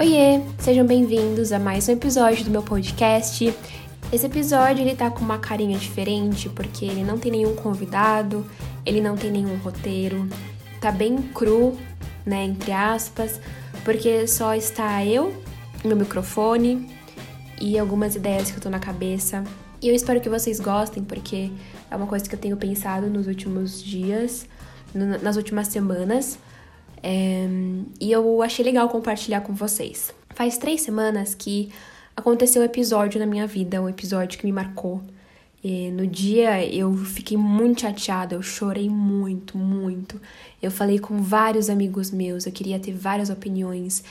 Oiê, sejam bem-vindos a mais um episódio do meu podcast. Esse episódio ele tá com uma carinha diferente porque ele não tem nenhum convidado, ele não tem nenhum roteiro, tá bem cru, né, entre aspas, porque só está eu, meu microfone e algumas ideias que eu tô na cabeça. E eu espero que vocês gostem porque é uma coisa que eu tenho pensado nos últimos dias, nas últimas semanas. É, e eu achei legal compartilhar com vocês. Faz três semanas que aconteceu um episódio na minha vida, um episódio que me marcou. E no dia eu fiquei muito chateada, eu chorei muito, muito. Eu falei com vários amigos meus, eu queria ter várias opiniões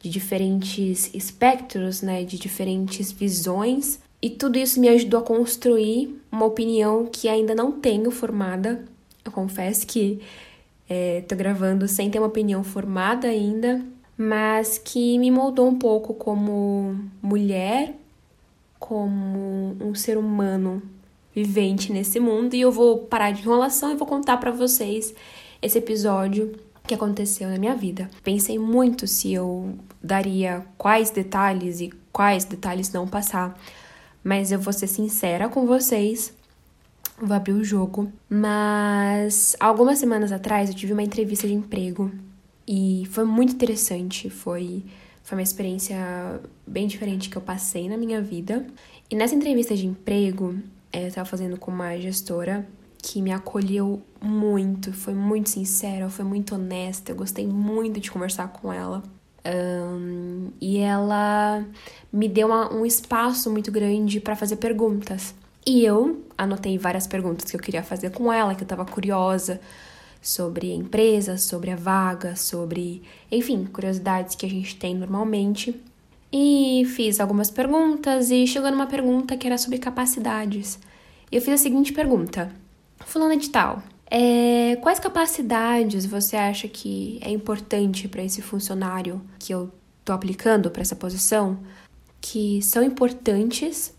de diferentes espectros, né, de diferentes visões, e tudo isso me ajudou a construir uma opinião que ainda não tenho formada. Eu confesso que é, tô gravando sem ter uma opinião formada ainda, mas que me moldou um pouco como mulher, como um ser humano vivente nesse mundo. E eu vou parar de enrolação e vou contar para vocês esse episódio que aconteceu na minha vida. Pensei muito se eu daria quais detalhes e quais detalhes não passar, mas eu vou ser sincera com vocês vou abrir o jogo. Mas algumas semanas atrás eu tive uma entrevista de emprego e foi muito interessante. Foi, foi uma experiência bem diferente que eu passei na minha vida. E nessa entrevista de emprego, é, eu estava fazendo com uma gestora que me acolheu muito, foi muito sincera, foi muito honesta, eu gostei muito de conversar com ela. Um, e ela me deu uma, um espaço muito grande para fazer perguntas. E eu anotei várias perguntas que eu queria fazer com ela, que eu estava curiosa sobre a empresa, sobre a vaga, sobre, enfim, curiosidades que a gente tem normalmente. E fiz algumas perguntas e chegou numa pergunta que era sobre capacidades. Eu fiz a seguinte pergunta: Fulana de Tal, é, quais capacidades você acha que é importante para esse funcionário que eu tô aplicando para essa posição? Que são importantes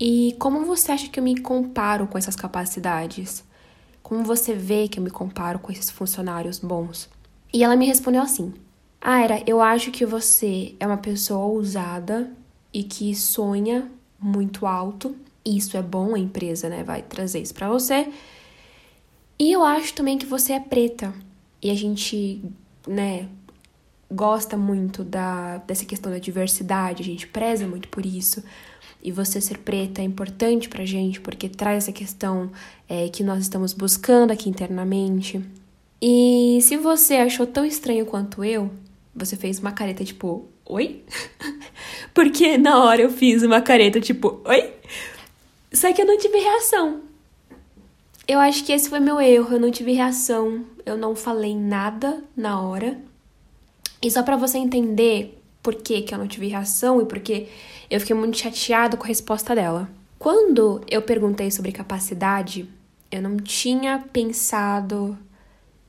e como você acha que eu me comparo com essas capacidades? Como você vê que eu me comparo com esses funcionários bons? E ela me respondeu assim: era, eu acho que você é uma pessoa ousada e que sonha muito alto. Isso é bom, a empresa, né, vai trazer isso para você. E eu acho também que você é preta. E a gente, né, gosta muito da, dessa questão da diversidade, a gente preza muito por isso e você ser preta é importante pra gente porque traz essa questão é, que nós estamos buscando aqui internamente. E se você achou tão estranho quanto eu, você fez uma careta tipo, oi? porque na hora eu fiz uma careta tipo, oi? Só que eu não tive reação. Eu acho que esse foi meu erro, eu não tive reação, eu não falei nada na hora. E só para você entender por que, que eu não tive reação e porque eu fiquei muito chateado com a resposta dela. Quando eu perguntei sobre capacidade, eu não tinha pensado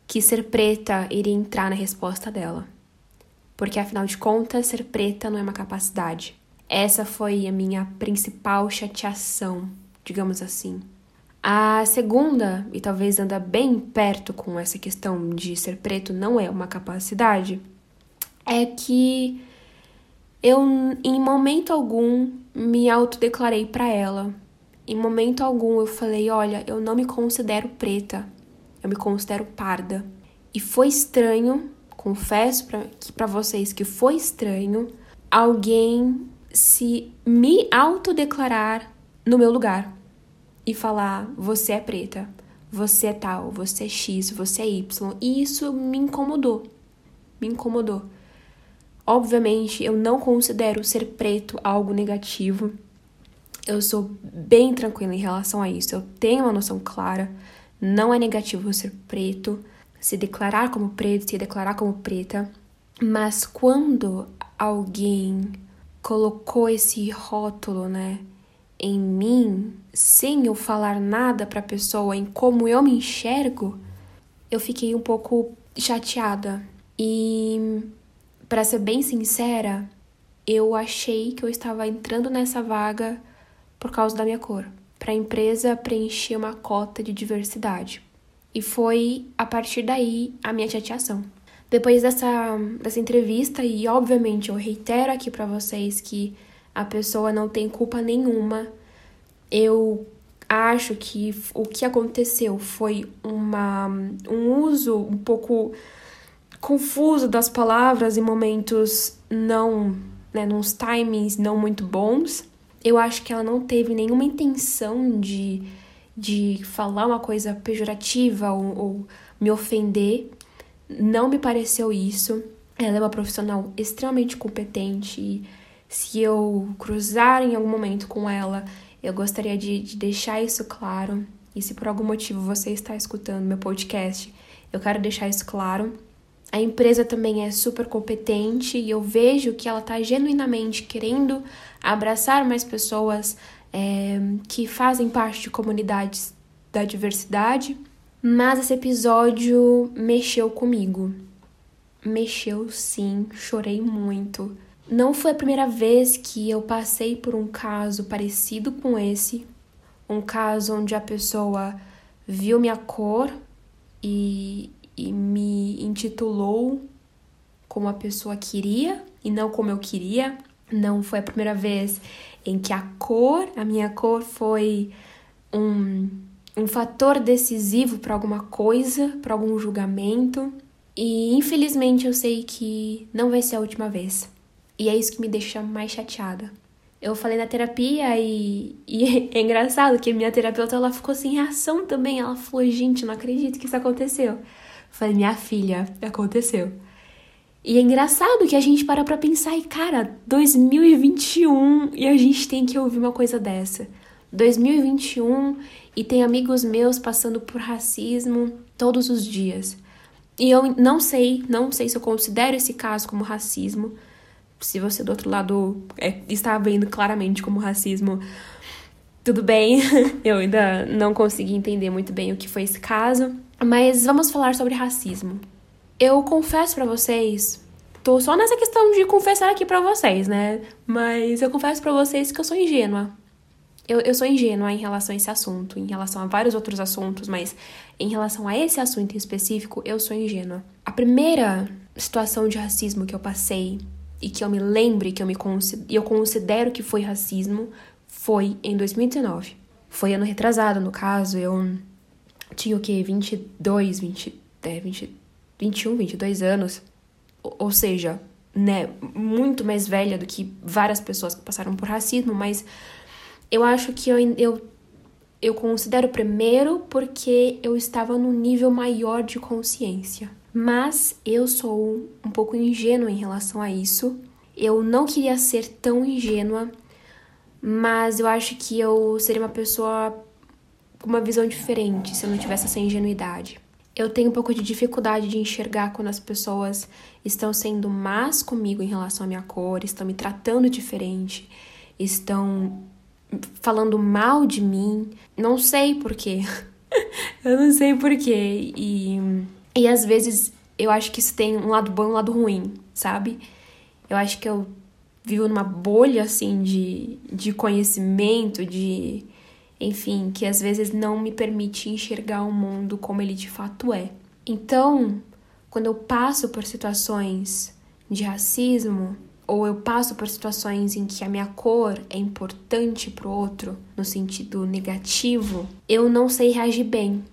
que ser preta iria entrar na resposta dela. Porque afinal de contas, ser preta não é uma capacidade. Essa foi a minha principal chateação, digamos assim. A segunda, e talvez anda bem perto com essa questão de ser preto não é uma capacidade, é que eu, em momento algum, me autodeclarei para ela. Em momento algum eu falei: olha, eu não me considero preta, eu me considero parda. E foi estranho, confesso para vocês que foi estranho alguém se me autodeclarar no meu lugar e falar: você é preta, você é tal, você é X, você é Y. E isso me incomodou. Me incomodou. Obviamente, eu não considero ser preto algo negativo. Eu sou bem tranquila em relação a isso. Eu tenho uma noção clara. Não é negativo ser preto, se declarar como preto, se declarar como preta. Mas quando alguém colocou esse rótulo, né, em mim, sem eu falar nada para a pessoa em como eu me enxergo, eu fiquei um pouco chateada. E para ser bem sincera, eu achei que eu estava entrando nessa vaga por causa da minha cor, para a empresa preencher uma cota de diversidade. E foi a partir daí a minha chateação. Depois dessa, dessa entrevista, e obviamente eu reitero aqui para vocês que a pessoa não tem culpa nenhuma, eu acho que o que aconteceu foi uma, um uso um pouco confuso das palavras em momentos não, né, nos timings não muito bons. Eu acho que ela não teve nenhuma intenção de, de falar uma coisa pejorativa ou, ou me ofender. Não me pareceu isso. Ela é uma profissional extremamente competente e se eu cruzar em algum momento com ela, eu gostaria de, de deixar isso claro. E se por algum motivo você está escutando meu podcast, eu quero deixar isso claro. A empresa também é super competente e eu vejo que ela está genuinamente querendo abraçar mais pessoas é, que fazem parte de comunidades da diversidade. Mas esse episódio mexeu comigo. Mexeu sim, chorei muito. Não foi a primeira vez que eu passei por um caso parecido com esse, um caso onde a pessoa viu minha cor e, e me intitulou como a pessoa queria e não como eu queria. Não foi a primeira vez em que a cor, a minha cor, foi um, um fator decisivo para alguma coisa, para algum julgamento. E infelizmente eu sei que não vai ser a última vez. E é isso que me deixa mais chateada. Eu falei na terapia e, e é engraçado que minha terapeuta ela ficou sem reação também. Ela falou: gente, não acredito que isso aconteceu. Falei, minha filha, aconteceu. E é engraçado que a gente para pra pensar e, cara, 2021 e a gente tem que ouvir uma coisa dessa. 2021 e tem amigos meus passando por racismo todos os dias. E eu não sei, não sei se eu considero esse caso como racismo. Se você do outro lado é, está vendo claramente como racismo, tudo bem. eu ainda não consegui entender muito bem o que foi esse caso. Mas vamos falar sobre racismo. Eu confesso para vocês, tô só nessa questão de confessar aqui para vocês, né? Mas eu confesso para vocês que eu sou ingênua. Eu, eu sou ingênua em relação a esse assunto, em relação a vários outros assuntos, mas em relação a esse assunto em específico, eu sou ingênua. A primeira situação de racismo que eu passei e que eu me lembre, que eu me eu considero que foi racismo, foi em 2019. Foi ano retrasado, no caso, eu tinha o quê? 22, 20, é, 20, 21, 22 anos. Ou seja, né, muito mais velha do que várias pessoas que passaram por racismo, mas eu acho que eu, eu, eu considero primeiro porque eu estava num nível maior de consciência. Mas eu sou um pouco ingênua em relação a isso. Eu não queria ser tão ingênua, mas eu acho que eu seria uma pessoa com uma visão diferente se eu não tivesse essa ingenuidade. Eu tenho um pouco de dificuldade de enxergar quando as pessoas estão sendo más comigo em relação à minha cor, estão me tratando diferente, estão falando mal de mim. Não sei porquê. eu não sei porquê. E, e às vezes eu acho que isso tem um lado bom e um lado ruim, sabe? Eu acho que eu vivo numa bolha assim de, de conhecimento, de enfim, que às vezes não me permite enxergar o mundo como ele de fato é. Então, quando eu passo por situações de racismo, ou eu passo por situações em que a minha cor é importante pro outro, no sentido negativo, eu não sei reagir bem.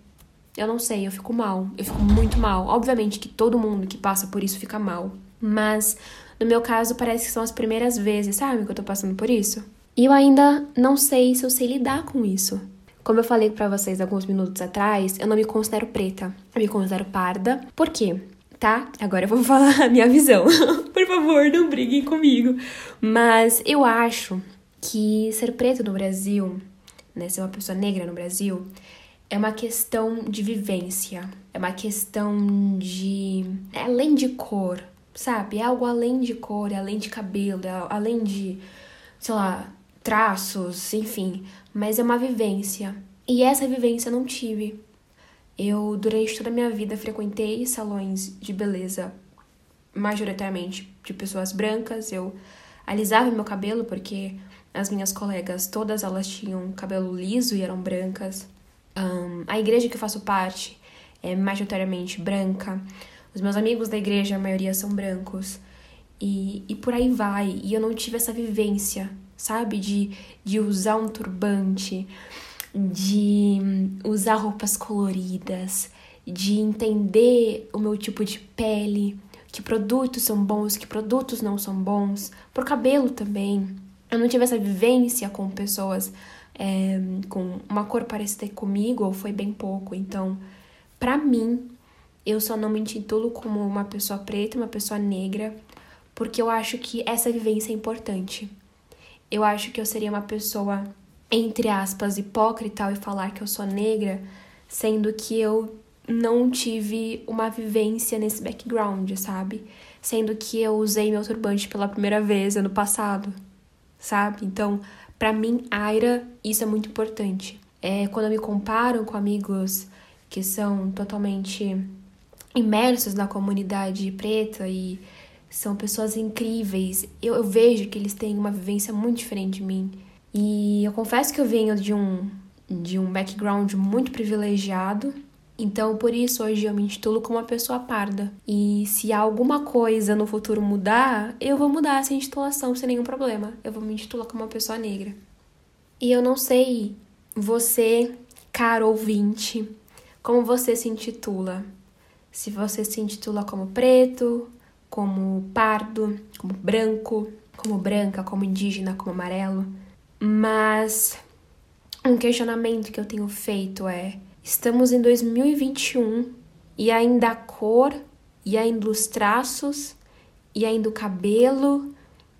Eu não sei, eu fico mal, eu fico muito mal. Obviamente que todo mundo que passa por isso fica mal, mas no meu caso parece que são as primeiras vezes, sabe, que eu tô passando por isso. E eu ainda não sei se eu sei lidar com isso. Como eu falei para vocês alguns minutos atrás, eu não me considero preta, eu me considero parda. Por quê? Tá? Agora eu vou falar a minha visão. Por favor, não briguem comigo. Mas eu acho que ser preto no Brasil, né, ser uma pessoa negra no Brasil, é uma questão de vivência, é uma questão de. É além de cor, sabe? É algo além de cor, é além de cabelo, é além de, sei lá, traços, enfim, mas é uma vivência. E essa vivência eu não tive. Eu, durante toda a minha vida, frequentei salões de beleza, majoritariamente de pessoas brancas. Eu alisava meu cabelo porque as minhas colegas, todas elas tinham cabelo liso e eram brancas. Um, a igreja que eu faço parte é majoritariamente branca. Os meus amigos da igreja, a maioria são brancos. E, e por aí vai. E eu não tive essa vivência, sabe? De, de usar um turbante, de usar roupas coloridas, de entender o meu tipo de pele, que produtos são bons, que produtos não são bons, por cabelo também. Eu não tive essa vivência com pessoas é, com uma cor parecida comigo, ou foi bem pouco. Então, para mim, eu só não me intitulo como uma pessoa preta, uma pessoa negra, porque eu acho que essa vivência é importante. Eu acho que eu seria uma pessoa, entre aspas, hipócrita ao falar que eu sou negra, sendo que eu não tive uma vivência nesse background, sabe? Sendo que eu usei meu turbante pela primeira vez ano passado, sabe? Então, para mim, Aira, isso é muito importante. É, quando eu me comparo com amigos que são totalmente imersos na comunidade preta e são pessoas incríveis, eu, eu vejo que eles têm uma vivência muito diferente de mim. E eu confesso que eu venho de um, de um background muito privilegiado, então, por isso, hoje eu me intitulo como uma pessoa parda. E se alguma coisa no futuro mudar, eu vou mudar essa intitulação sem nenhum problema. Eu vou me intitular como uma pessoa negra. E eu não sei, você, caro ouvinte, como você se intitula. Se você se intitula como preto, como pardo, como branco, como branca, como indígena, como amarelo. Mas um questionamento que eu tenho feito é Estamos em 2021 e ainda a cor, e ainda os traços, e ainda o cabelo,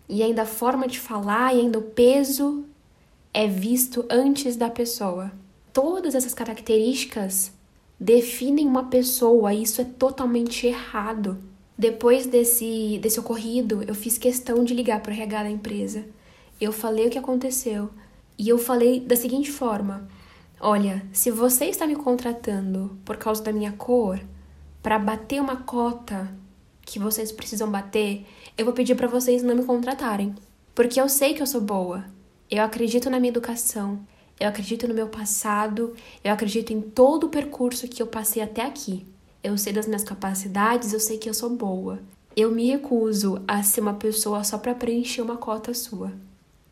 e ainda a forma de falar, e ainda o peso é visto antes da pessoa. Todas essas características definem uma pessoa, e isso é totalmente errado. Depois desse, desse ocorrido, eu fiz questão de ligar para o RH da empresa. Eu falei o que aconteceu. E eu falei da seguinte forma: Olha, se você está me contratando por causa da minha cor, para bater uma cota que vocês precisam bater, eu vou pedir para vocês não me contratarem. Porque eu sei que eu sou boa. Eu acredito na minha educação. Eu acredito no meu passado. Eu acredito em todo o percurso que eu passei até aqui. Eu sei das minhas capacidades, eu sei que eu sou boa. Eu me recuso a ser uma pessoa só para preencher uma cota sua.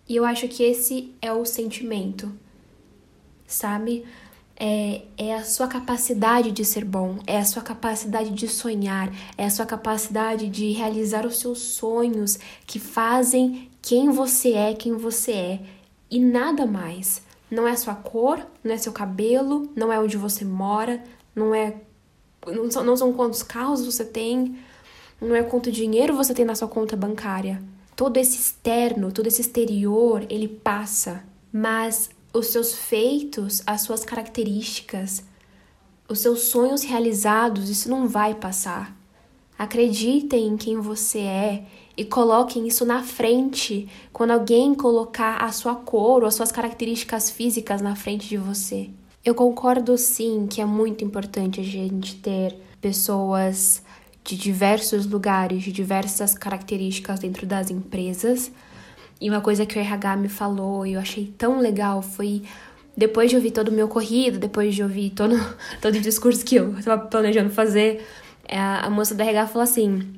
E eu acho que esse é o sentimento sabe? É, é a sua capacidade de ser bom, é a sua capacidade de sonhar, é a sua capacidade de realizar os seus sonhos que fazem quem você é, quem você é e nada mais. Não é sua cor, não é seu cabelo, não é onde você mora, não é não são, não são quantos carros você tem, não é quanto dinheiro você tem na sua conta bancária. Todo esse externo, todo esse exterior, ele passa, mas os seus feitos, as suas características, os seus sonhos realizados, isso não vai passar. Acreditem em quem você é e coloquem isso na frente quando alguém colocar a sua cor ou as suas características físicas na frente de você. Eu concordo sim que é muito importante a gente ter pessoas de diversos lugares, de diversas características dentro das empresas, e uma coisa que o RH me falou e eu achei tão legal foi depois de ouvir todo o meu corrido, depois de ouvir todo, todo o discurso que eu estava planejando fazer, é, a moça da RH falou assim: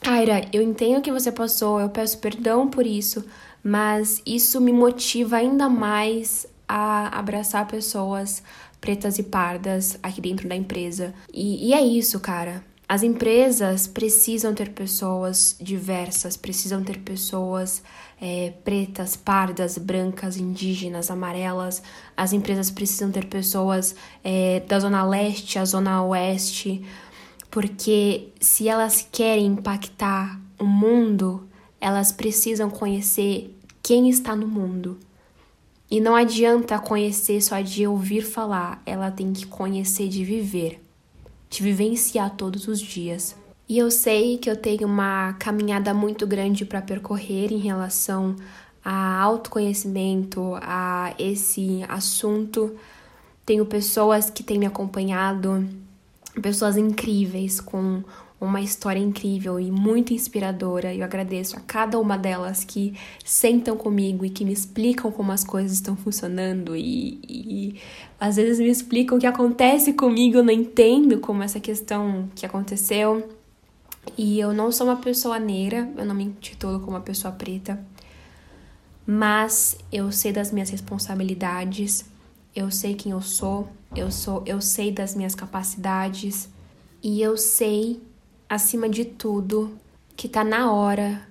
Aira, eu entendo que você passou, eu peço perdão por isso, mas isso me motiva ainda mais a abraçar pessoas pretas e pardas aqui dentro da empresa. E, e é isso, cara. As empresas precisam ter pessoas diversas, precisam ter pessoas é, pretas, pardas, brancas, indígenas, amarelas. As empresas precisam ter pessoas é, da zona leste, a zona oeste, porque se elas querem impactar o mundo, elas precisam conhecer quem está no mundo. E não adianta conhecer só de ouvir falar, ela tem que conhecer de viver de vivenciar todos os dias. E eu sei que eu tenho uma caminhada muito grande para percorrer em relação a autoconhecimento, a esse assunto. Tenho pessoas que têm me acompanhado, pessoas incríveis, com uma história incrível e muito inspiradora. Eu agradeço a cada uma delas que sentam comigo e que me explicam como as coisas estão funcionando e, e às vezes me explicam o que acontece comigo, eu não entendo como essa questão que aconteceu. E eu não sou uma pessoa negra, eu não me intitulo como uma pessoa preta, mas eu sei das minhas responsabilidades, eu sei quem eu sou, eu sou, eu sei das minhas capacidades e eu sei acima de tudo, que tá na hora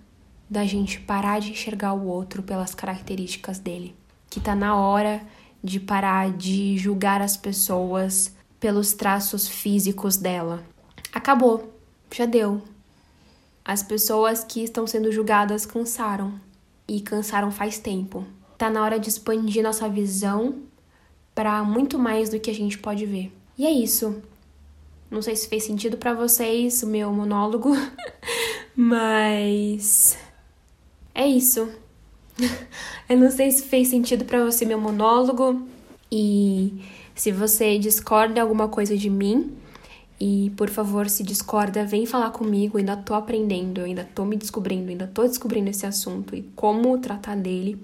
da gente parar de enxergar o outro pelas características dele, que tá na hora de parar de julgar as pessoas pelos traços físicos dela. Acabou, já deu. As pessoas que estão sendo julgadas cansaram e cansaram faz tempo. Tá na hora de expandir nossa visão para muito mais do que a gente pode ver. E é isso. Não sei se fez sentido para vocês o meu monólogo, mas é isso. Eu não sei se fez sentido para você meu monólogo e se você discorda alguma coisa de mim, e por favor, se discorda, vem falar comigo. Eu ainda tô aprendendo, eu ainda tô me descobrindo, ainda tô descobrindo esse assunto e como tratar dele.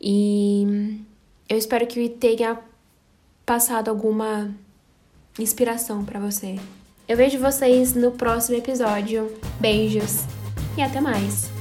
E eu espero que tenha passado alguma inspiração para você. Eu vejo vocês no próximo episódio. Beijos e até mais!